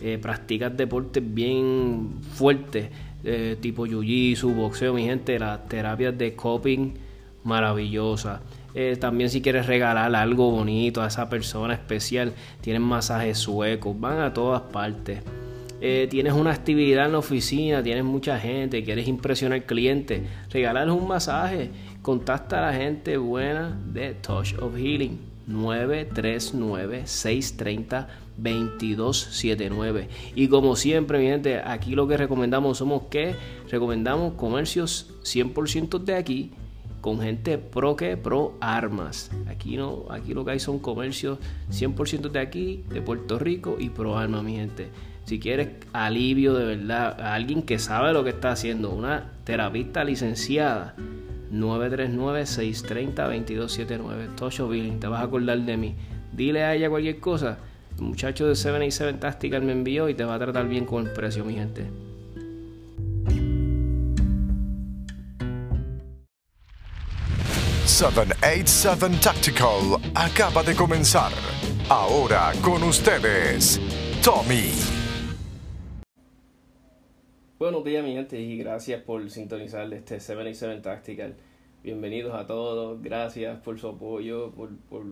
eh, practicas deportes bien fuertes, eh, tipo jiu-jitsu, boxeo, mi gente, las terapias de coping maravillosas. también si quieres regalar algo bonito a esa persona especial, tienen masajes suecos, van a todas partes. tienes una actividad en la oficina, tienes mucha gente, quieres impresionar al cliente, regalarles un masaje, contacta a la gente buena de Touch of Healing. 939-630-2279. Y como siempre, mi gente, aquí lo que recomendamos somos que recomendamos comercios 100% de aquí con gente pro que pro armas. Aquí no, aquí lo que hay son comercios 100% de aquí, de Puerto Rico y pro armas, mi gente. Si quieres alivio de verdad, a alguien que sabe lo que está haciendo, una terapista licenciada 939-630-2279. Tosho Billing, te vas a acordar de mí. Dile a ella cualquier cosa. El muchacho de 787 Tactical me envió y te va a tratar bien con el precio, mi gente. ...787 Tactical acaba de comenzar. Ahora con ustedes, Tommy. Buenos días, mi gente, y gracias por sintonizar este 77 Tactical. Bienvenidos a todos, gracias por su apoyo, por, por,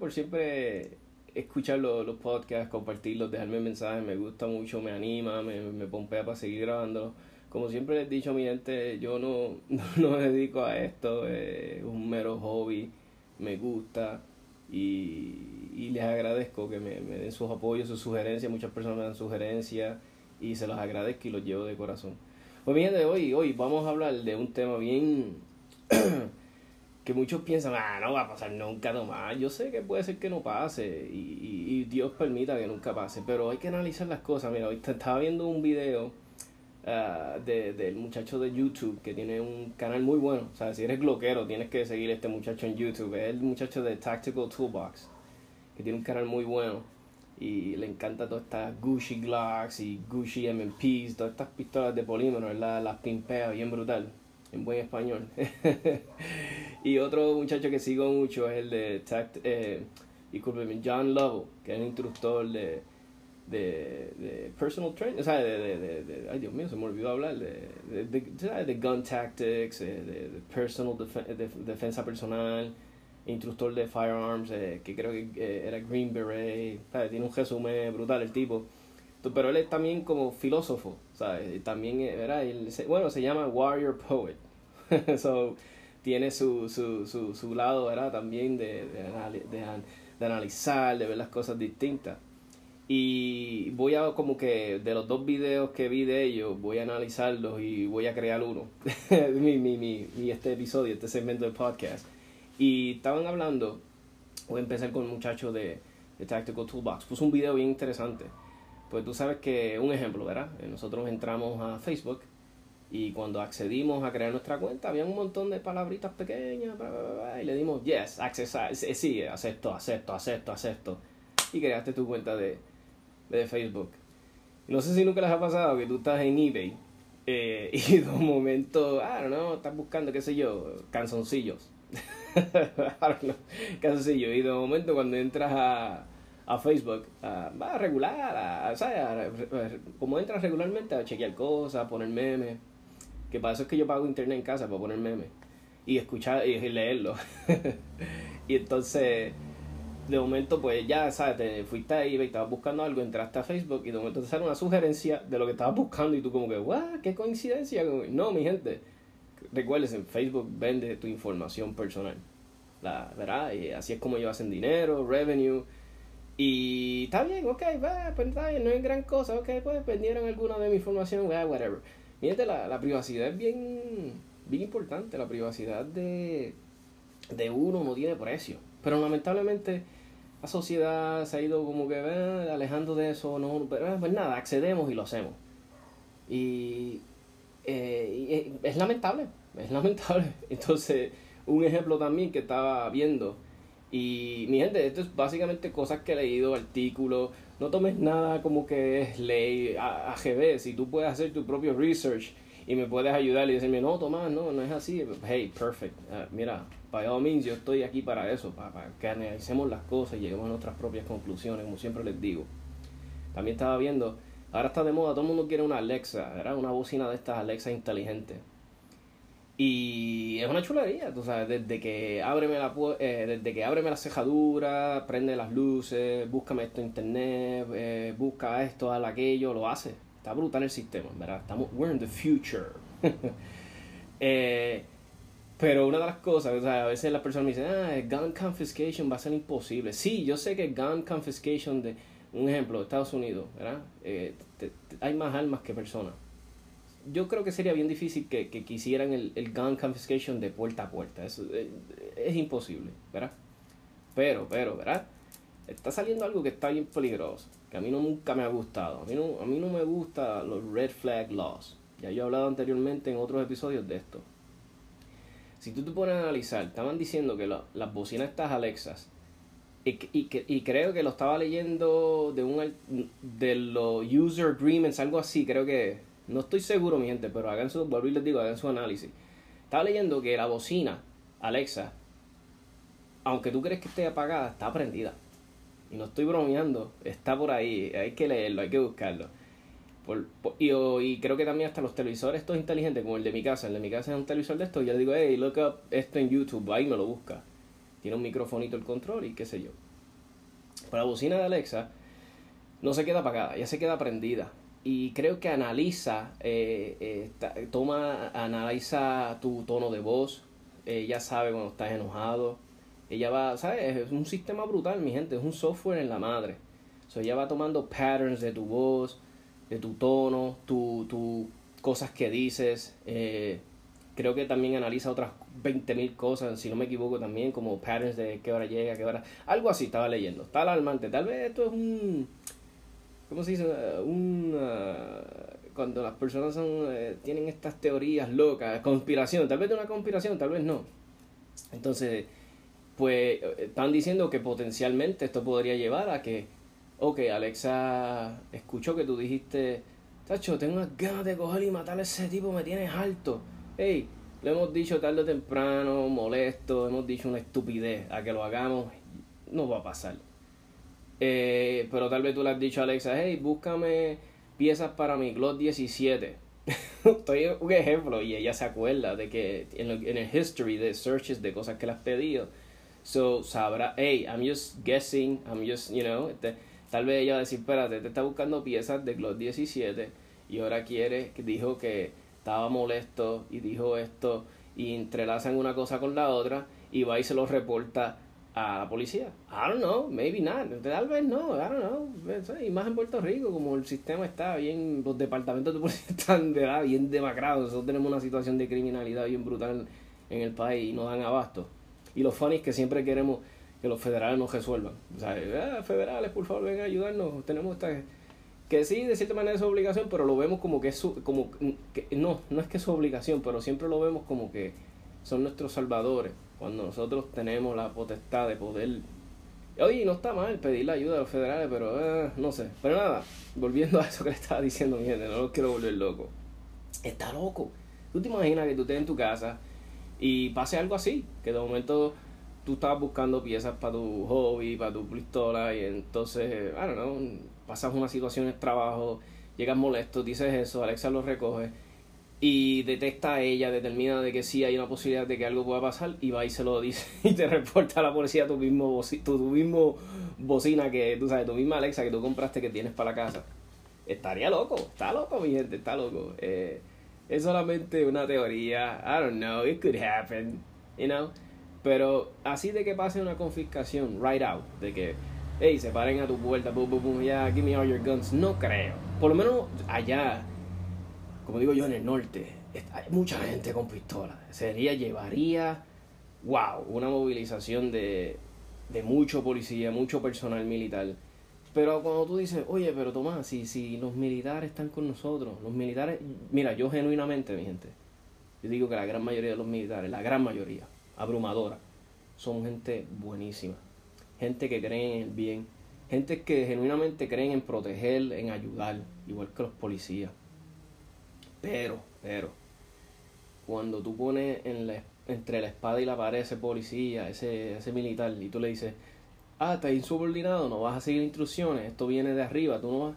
por siempre escuchar los, los, podcasts, compartirlos, dejarme mensajes, me gusta mucho, me anima, me, me pompea para seguir grabando. Como siempre les he dicho, mi gente, yo no, no, me dedico a esto, es un mero hobby, me gusta y, y les agradezco que me, me den sus apoyos, sus sugerencias, muchas personas me dan sugerencias y se los agradezco y los llevo de corazón. Pues bien, de hoy, hoy vamos a hablar de un tema bien que muchos piensan, ah, no va a pasar nunca nomás. Yo sé que puede ser que no pase y, y, Dios permita que nunca pase, pero hay que analizar las cosas. Mira, hoy estaba viendo un video uh, de, del muchacho de YouTube que tiene un canal muy bueno. O sea, si eres gloquero, tienes que seguir a este muchacho en YouTube. Es el muchacho de Tactical Toolbox, que tiene un canal muy bueno y le encanta todas estas Gucci Glocks y Gucci MPs, todas estas pistolas de polímero, ¿verdad? Las pimpea bien brutal, en buen español. y otro muchacho que sigo mucho es el de Tact, eh, John Lovell, que es el instructor de, de, de personal training, o sea, de, de, de, ay Dios mío, se me olvidó hablar, de, de, gun tactics, eh, de, personal defensa personal instructor de firearms, eh, que creo que eh, era Green Beret, tiene un resumen brutal el tipo. Pero él es también como filósofo, ¿sabes? También, eh, bueno, se llama Warrior Poet. so, tiene su, su, su, su lado, ¿verdad? También de, de, de, analizar, de ver las cosas distintas. Y voy a como que de los dos videos que vi de ellos, voy a analizarlos y voy a crear uno. mi, mi, mi, mi, este episodio, este segmento del podcast. Y estaban hablando, voy a empezar con un muchacho de, de Tactical Toolbox, puso un video bien interesante. Pues tú sabes que, un ejemplo, ¿verdad? Eh, nosotros entramos a Facebook y cuando accedimos a crear nuestra cuenta, había un montón de palabritas pequeñas y le dimos yes, access, sí, acepto, acepto, acepto, acepto. Y creaste tu cuenta de, de Facebook. No sé si nunca les ha pasado que tú estás en eBay eh, y de un momento, ah, no, estás buscando, qué sé yo, canzoncillos. sencillo. Y de momento cuando entras a, a Facebook, va a regular, a, como entras regularmente a chequear cosas, a poner memes. Que para eso es que yo pago internet en casa, para poner memes. Y escuchar y leerlo. y entonces, de momento, pues ya, ¿sabes? Te fuiste ahí, y estabas buscando algo, entraste a Facebook y de momento te sale una sugerencia de lo que estabas buscando y tú como que, ¡guau! ¡Qué coincidencia! No, mi gente recuerdes, en Facebook vende tu información personal. La, ¿Verdad? Y así es como ellos hacen dinero, revenue. Y está bien, ok, va, pues está bien, no es gran cosa, ok, pues vendieron alguna de mi información, whatever. Fíjate, la, la privacidad es bien, bien importante, la privacidad de, de uno no tiene precio. Pero lamentablemente la sociedad se ha ido como que eh, alejando de eso, no, pero eh, pues nada, accedemos y lo hacemos. Y, eh, es lamentable, es lamentable. Entonces, un ejemplo también que estaba viendo, y mi gente, esto es básicamente cosas que he leído, artículos, no tomes nada como que es ley AGB, si tú puedes hacer tu propio research y me puedes ayudar y decirme, no, Tomás, no, no es así, hey, perfect, uh, mira, by all means, yo estoy aquí para eso, para, que analicemos las cosas y lleguemos a nuestras propias conclusiones, como siempre les digo. También estaba viendo, ahora está de moda, todo el mundo quiere una Alexa, ¿verdad? Una bocina de estas Alexa inteligentes. Y es una chulería, tú sabes, desde que ábreme la, eh, desde que ábreme la cejadura, prende las luces, búscame esto en internet, eh, busca esto, haz aquello, lo hace. Está brutal el sistema, ¿verdad? Estamos, we're in the future. eh, pero una de las cosas, o sea, a veces las personas me dicen, ah, gun confiscation va a ser imposible. Sí, yo sé que gun confiscation de, un ejemplo, Estados Unidos, ¿verdad? Eh, hay más armas que personas yo creo que sería bien difícil que, que quisieran el, el, gun confiscation de puerta a puerta. Eso es, es, imposible, ¿verdad? Pero, pero, ¿verdad? Está saliendo algo que está bien peligroso, que a mí nunca me ha gustado. A mí no, a mí no me gustan los red flag laws. Ya yo he hablado anteriormente en otros episodios de esto. Si tú te pones a analizar, estaban diciendo que las bocinas estas Alexas, y, y, y, creo que lo estaba leyendo de un de los user agreements, algo así, creo que no estoy seguro, mi gente, pero hagan su, vuelvo y les digo, hagan su análisis. Estaba leyendo que la bocina, Alexa, aunque tú crees que esté apagada, está prendida. Y no estoy bromeando, está por ahí, hay que leerlo, hay que buscarlo. y, creo que también hasta los televisores estos inteligentes, como el de mi casa, el de mi casa es un televisor de estos, yo le digo, hey, look up esto en YouTube, ahí me lo busca. Tiene un microfonito el control y qué sé yo. Pero la bocina de Alexa no se queda apagada, ya se queda prendida y creo que analiza, eh, eh, toma, analiza tu tono de voz, ella sabe cuando estás enojado, ella va, ¿sabes? Es un sistema brutal, mi gente, es un software en la madre. So, ella va tomando patterns de tu voz, de tu tono, tu, tu cosas que dices. Eh, creo que también analiza otras 20.000 cosas, si no me equivoco también, como patterns de qué hora llega, qué hora... Algo así estaba leyendo. Está alarmante. Tal vez esto es un ¿cómo se dice? Un, cuando las personas son, eh, tienen estas teorías locas, conspiración, tal vez de una conspiración, tal vez no. Entonces, pues están diciendo que potencialmente esto podría llevar a que, ok, Alexa escuchó que tú dijiste, Tacho, tengo unas ganas de coger y matar a ese tipo, me tienes alto. Hey, lo hemos dicho tarde o temprano, molesto, hemos dicho una estupidez, a que lo hagamos, no va a pasar. Eh, pero tal vez tú le has dicho a Alexa, hey, búscame piezas para mi Glock 17. Estoy un ejemplo y ella se acuerda de que en, el history de searches de cosas que le has pedido. So sabrá, hey, I'm just guessing, I'm just, you know, este, tal vez ella va a decir, espérate, te está buscando piezas de Glock 17 y ahora quiere, dijo que estaba molesto y dijo esto y entrelazan una cosa con la otra y va y se lo reporta a la policía. I don't know, maybe not. Tal vez no, I don't know. Y más en Puerto Rico, como el sistema está bien, los departamentos de policía están bien demacrados. Nosotros tenemos una situación de criminalidad bien brutal en el país y no dan abasto. Y los funny es que siempre queremos que los federales nos resuelvan. O sea, ah, federales, por favor, vengan a ayudarnos. Tenemos esta... Que sí, de cierta manera es su obligación, pero lo vemos como que es su... Como que, no, no es que es su obligación, pero siempre lo vemos como que son nuestros salvadores cuando nosotros tenemos la potestad de poder... Oye, no está mal pedir la ayuda a los federales, pero eh, no sé. Pero nada, volviendo a eso que le estaba diciendo mi gente, no lo quiero volver loco. Está loco. Tú te imaginas que tú estés en tu casa y pase algo así, que de momento tú estabas buscando piezas para tu hobby, para tu pistola, y entonces, I don't pasas una situación en el trabajo, llegas molesto, dices eso, Alexa lo recoge y detecta a ella, determina de que sí hay una posibilidad de que algo pueda pasar y va y se lo dice y te reporta a la policía tu mismo, tu, mismo bocina que tú sabes, tu misma Alexa que tú compraste que tienes para la casa. Estaría loco, está loco mi gente, está loco. Eh, es solamente una teoría, I don't know, it could happen, you know. Pero así de que pase una confiscación, right out, de que, hey, se paren a tu puerta, boom, boom, boom, yeah, give me all your guns, no creo. Por lo menos allá como digo yo, en el norte, hay mucha gente con pistola. Sería, llevaría, wow, una movilización de, de mucho policía, mucho personal militar. Pero cuando tú dices, oye, pero Tomás, si, si los militares están con nosotros, los militares, mira, yo genuinamente, mi gente, yo digo que la gran mayoría de los militares, la gran mayoría, abrumadora, son gente buenísima, gente que cree en el bien, gente que genuinamente creen en proteger, en ayudar, igual que los policías. Pero, pero, cuando tú pones entre la espada y la pared ese policía, ese, ese militar, y tú le dices, ah, estás insubordinado, no vas a seguir instrucciones, esto viene de arriba, tú no vas...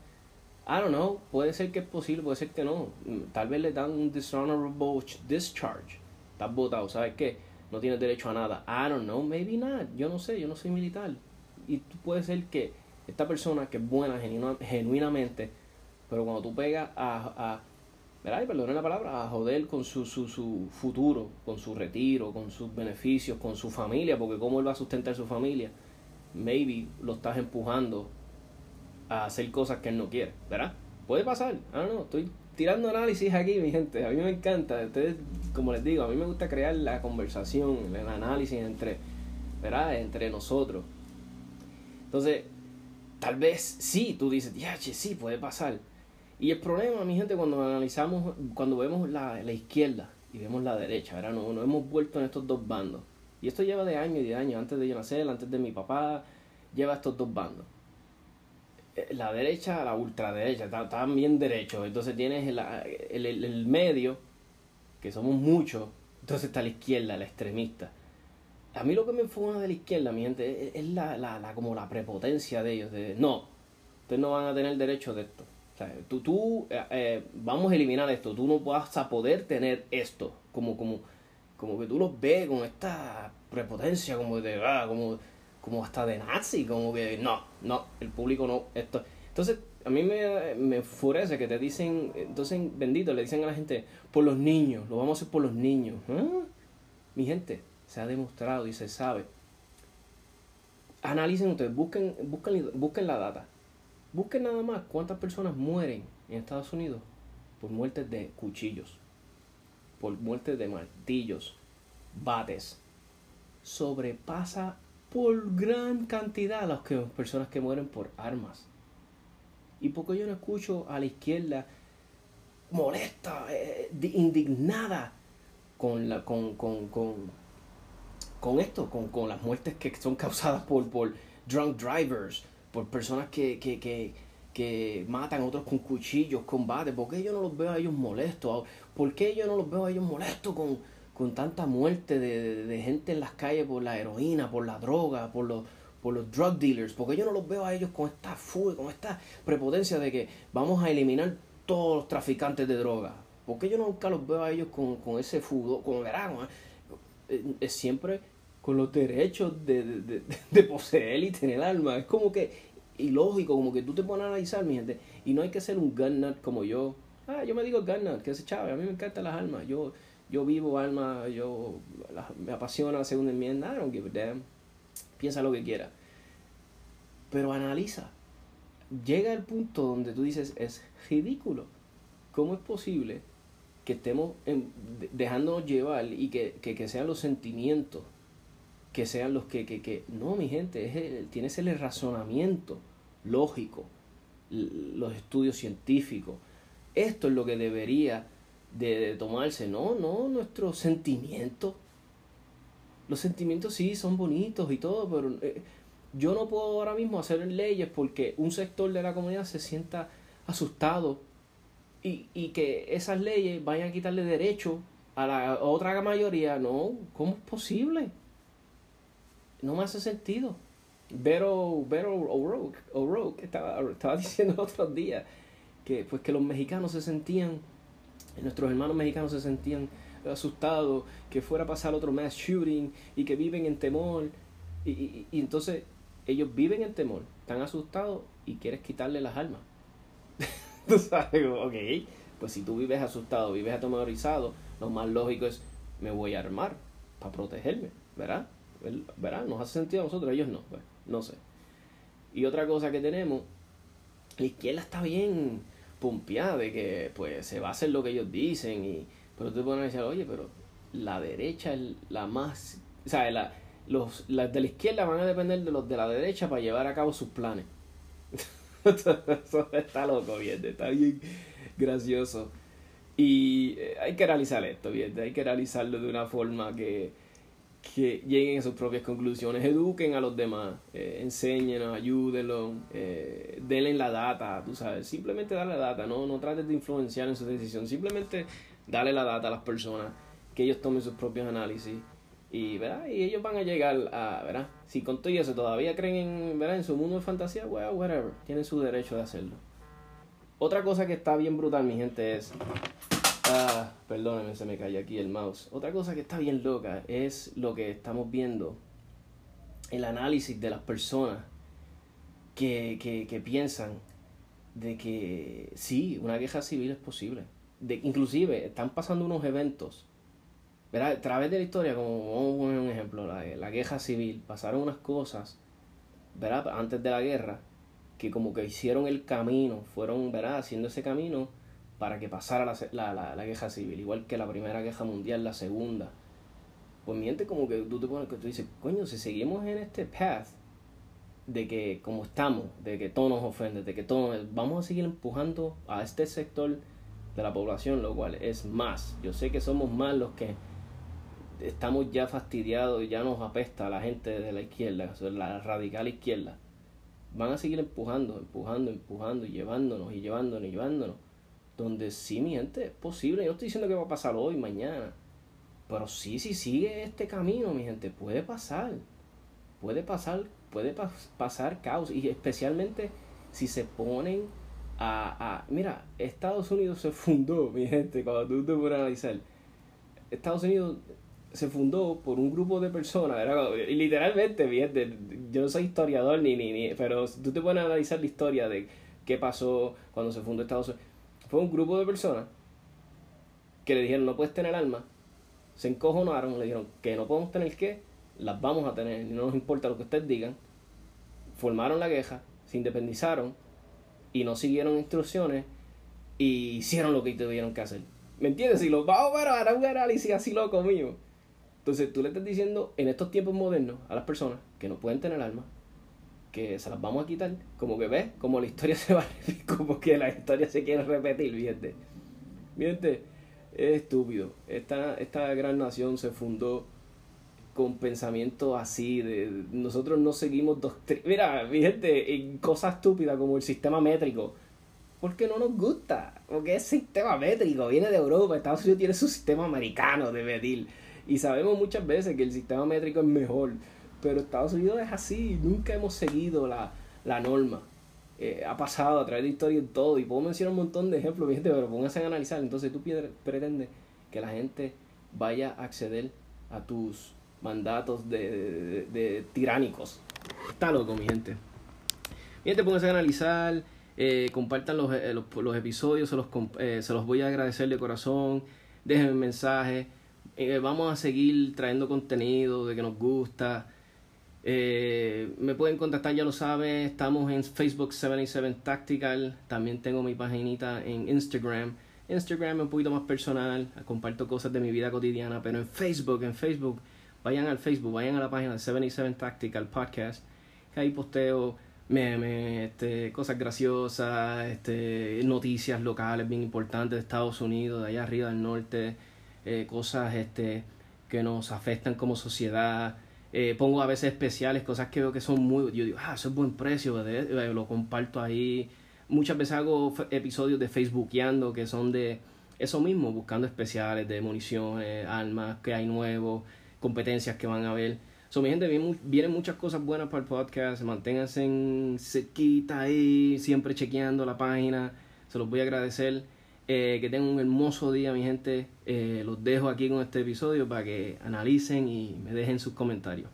I don't know, puede ser que es posible, puede ser que no. Tal vez le dan un dishonorable discharge. Estás votado, ¿sabes qué? No tienes derecho a nada. I don't know, maybe not. Yo no sé, yo no soy militar. Y puede ser que esta persona que es buena genuinamente, pero cuando tú pegas a ¿verdad? Y la palabra, a joder con su, su, su futuro, con su retiro, con sus beneficios, con su familia, porque cómo él va a sustentar su familia, maybe lo estás empujando a hacer cosas que él no quiere, ¿verdad? Puede pasar, ah, no, estoy tirando análisis aquí, mi gente, a mí me encanta, ustedes, como les digo, a mí me gusta crear la conversación, el análisis entre, ¿verdad? Entre nosotros. Entonces, tal vez sí, tú dices, ya, sí, puede pasar, y el problema, mi gente, cuando analizamos, cuando vemos la, la izquierda y vemos la derecha, ¿verdad? Nos, nos, hemos vuelto en estos dos bandos. Y esto lleva de años y de años, antes de yo nacer, antes de mi papá, lleva estos dos bandos. Eh, la derecha, la ultraderecha, están bien derechos. Entonces tienes el, el, el, medio, que somos muchos, entonces está la izquierda, la extremista. A mí lo que me enfoca de la izquierda, mi gente, es, la, la, la, como la prepotencia de ellos. De, no, ustedes no van a tener derecho de esto tú, tú eh, eh, vamos a eliminar esto, tú no vas a poder tener esto, como, como, como que tú los ves con esta prepotencia, como de, ah, como, como hasta de nazi, como que no, no, el público no, esto. Entonces, a mí me, me enfurece que te dicen, entonces, bendito, le dicen a la gente, por los niños, lo vamos a hacer por los niños. ¿Ah? Mi gente, se ha demostrado y se sabe. Analicen ustedes, busquen, busquen, busquen la data. Busquen nada más cuántas personas mueren en Estados Unidos por muertes de cuchillos, por muertes de martillos, bates. Sobrepasa por gran cantidad las que, personas que mueren por armas. ¿Y por qué yo no escucho a la izquierda molesta, eh, indignada con, la, con, con, con, con esto, con, con, las muertes que son causadas por, por drunk drivers, por personas que, que, que, que matan a otros con cuchillos, combate. ¿Por qué yo no los veo a ellos molestos? ¿Por qué yo no los veo a ellos molestos con, con tanta muerte de, de, gente en las calles por la heroína, por la droga, por los, por los drug dealers? ¿Por qué yo no los veo a ellos con esta fuga, con esta prepotencia de que vamos a eliminar todos los traficantes de droga? ¿Por qué yo nunca los veo a ellos con, con ese fudo, con verano? Es siempre con los derechos de, de, de, poseer y tener alma. Es como que ilógico, como que tú te pones a analizar, mi gente. Y no hay que ser un gun nut como yo. Ah, yo me digo gun nut, que ese chavo, a mí me encantan las almas. Yo, yo vivo alma, yo me apasiona la segunda enmienda. I don't give a. Piensa lo que quiera. Pero analiza. Llega el punto donde tú dices, es ridículo. ¿Cómo es posible que estemos dejándonos llevar y que, que sean los sentimientos que sean los que, que, que no, mi gente, es tienes el razonamiento lógico, los estudios científicos. Esto es lo que debería de, tomarse, no, no, nuestros sentimientos. Los sentimientos sí son bonitos y todo, pero eh, yo no puedo ahora mismo hacer leyes porque un sector de la comunidad se sienta asustado y, y que esas leyes vayan a quitarle derecho a la otra mayoría. No, ¿cómo es posible? No me hace sentido. Vero, Vero O'Rourke, estaba, estaba diciendo otros días que, pues, que los mexicanos se sentían, nuestros hermanos mexicanos se sentían asustados, que fuera a pasar otro mass shooting y que viven en temor. Y, y, y entonces ellos viven en temor, están asustados y quieres quitarle las armas. tú sabes, ok, pues si tú vives asustado, vives atemorizado, lo más lógico es me voy a armar para protegerme, ¿verdad? ¿Verdad? Nos hace sentido a nosotros, ellos no, pues, no sé. Y otra cosa que tenemos, la izquierda está bien pompeada de que pues se va a hacer lo que ellos dicen, y, pero tú puedes decir, oye, pero la derecha es la más, o sea, la, los, las de la izquierda van a depender de los de la derecha para llevar a cabo sus planes. Eso está loco, bien, está bien gracioso. Y eh, hay que realizar esto, bien, hay que realizarlo de una forma que, que lleguen a sus propias conclusiones, eduquen a los demás, eh, enséñenos, ayúdenlos, eh, denle la data, tú sabes, simplemente darle la data, no, no trates de influenciar en su decisión, simplemente dale la data a las personas, que ellos tomen sus propios análisis y, ¿verdad? y ellos van a llegar a, ¿verdad? Si con todo eso todavía creen en, ¿verdad? en su mundo de fantasía, well, whatever, tienen su derecho de hacerlo. Otra cosa que está bien brutal, mi gente, es Ah, perdónenme, se me cayó aquí el mouse. Otra cosa que está bien loca es lo que estamos viendo, el análisis de las personas que, que, piensan de que sí, una queja civil es posible. De, inclusive están pasando unos eventos. ¿verdad? A través de la historia, como un ejemplo, la, la queja civil, pasaron unas cosas, ¿verdad? Antes de la guerra, que como que hicieron el camino, fueron, ¿verdad? Haciendo ese camino para que pasara la, la, la, queja civil, igual que la primera queja mundial, la segunda. Pues miente como que tú te pones que tú dices, coño, si seguimos en este path de que como estamos, de que todo nos ofende, de que todo vamos a seguir empujando a este sector de la población, lo cual es más. Yo sé que somos más los que estamos ya fastidiados y ya nos apesta a la gente de la izquierda, la radical izquierda. Van a seguir empujando, empujando, empujando y llevándonos y llevándonos y llevándonos donde sí, mi gente, es posible. Yo estoy diciendo que va a pasar hoy, mañana. Pero sí, si sigue este camino, mi gente, puede pasar. Puede pasar, puede pasar caos. Y especialmente si se ponen a, a... Mira, Estados Unidos se fundó, mi gente, cuando tú te puedes analizar. Estados Unidos se fundó por un grupo de personas, y literalmente, mi gente, yo no soy historiador ni, ni, ni, pero tú te puedes analizar la historia de qué pasó cuando se fundó Estados Unidos fue un grupo de personas que le dijeron no puedes tener alma, se encojonaron, le dijeron que no podemos tener qué, las vamos a tener, no nos importa lo que ustedes digan, formaron la queja, se independizaron y no siguieron instrucciones y hicieron lo que tuvieron que hacer. ¿Me entiendes? Si los vamos a ahora un análisis así loco mío. Entonces tú le estás diciendo en estos tiempos modernos a las personas que no pueden tener alma, que se las vamos a quitar. Como que ves, como la historia se va como que la historia se quiere repetir, fíjate. Fíjate, es estúpido. Esta, esta gran nación se fundó con pensamiento así, de nosotros no seguimos doctrina. Mira, fíjate, en cosas estúpidas como el sistema métrico. Porque no nos gusta, porque es sistema métrico, viene de Europa, Estados Unidos tiene su sistema americano de medir. Y sabemos muchas veces que el sistema métrico es mejor pero Estados Unidos es así, nunca hemos seguido la, la norma. Eh, ha pasado a través de historia y todo, y puedo mencionar un montón de ejemplos, gente, pero pónganse a analizar. Entonces tú pretendes que la gente vaya a acceder a tus mandatos de, de, tiránicos. Está loco, mi gente. Mi gente, pónganse a analizar, eh, compartan los, eh, los, episodios, se los, se los voy a agradecer de corazón, déjenme un mensaje. vamos a seguir trayendo contenido de que nos gusta. Eh, me pueden contactar, ya lo saben, estamos en Facebook 77 Tactical, también tengo mi paginita en Instagram. Instagram es un poquito más personal, comparto cosas de mi vida cotidiana, pero en Facebook, en Facebook, vayan al Facebook, vayan a la página de 77 Tactical Podcast, que ahí posteo memes, este, cosas graciosas, este, noticias locales bien importantes de Estados Unidos, de allá arriba del norte, eh, cosas este, que nos afectan como sociedad eh, pongo a veces especiales, cosas que veo que son muy... Yo digo, ah, eso es buen precio, eh, lo comparto ahí. Muchas veces hago episodios de Facebookeando que son de eso mismo, buscando especiales de municiones, armas, que hay nuevo, competencias que van a haber. So, mi gente, vienen, muchas cosas buenas para el podcast. Manténganse cerquita ahí, siempre chequeando la página. Se los voy a agradecer. Eh, que tengan un hermoso día, mi gente. Eh, los dejo aquí con este episodio para que analicen y me dejen sus comentarios.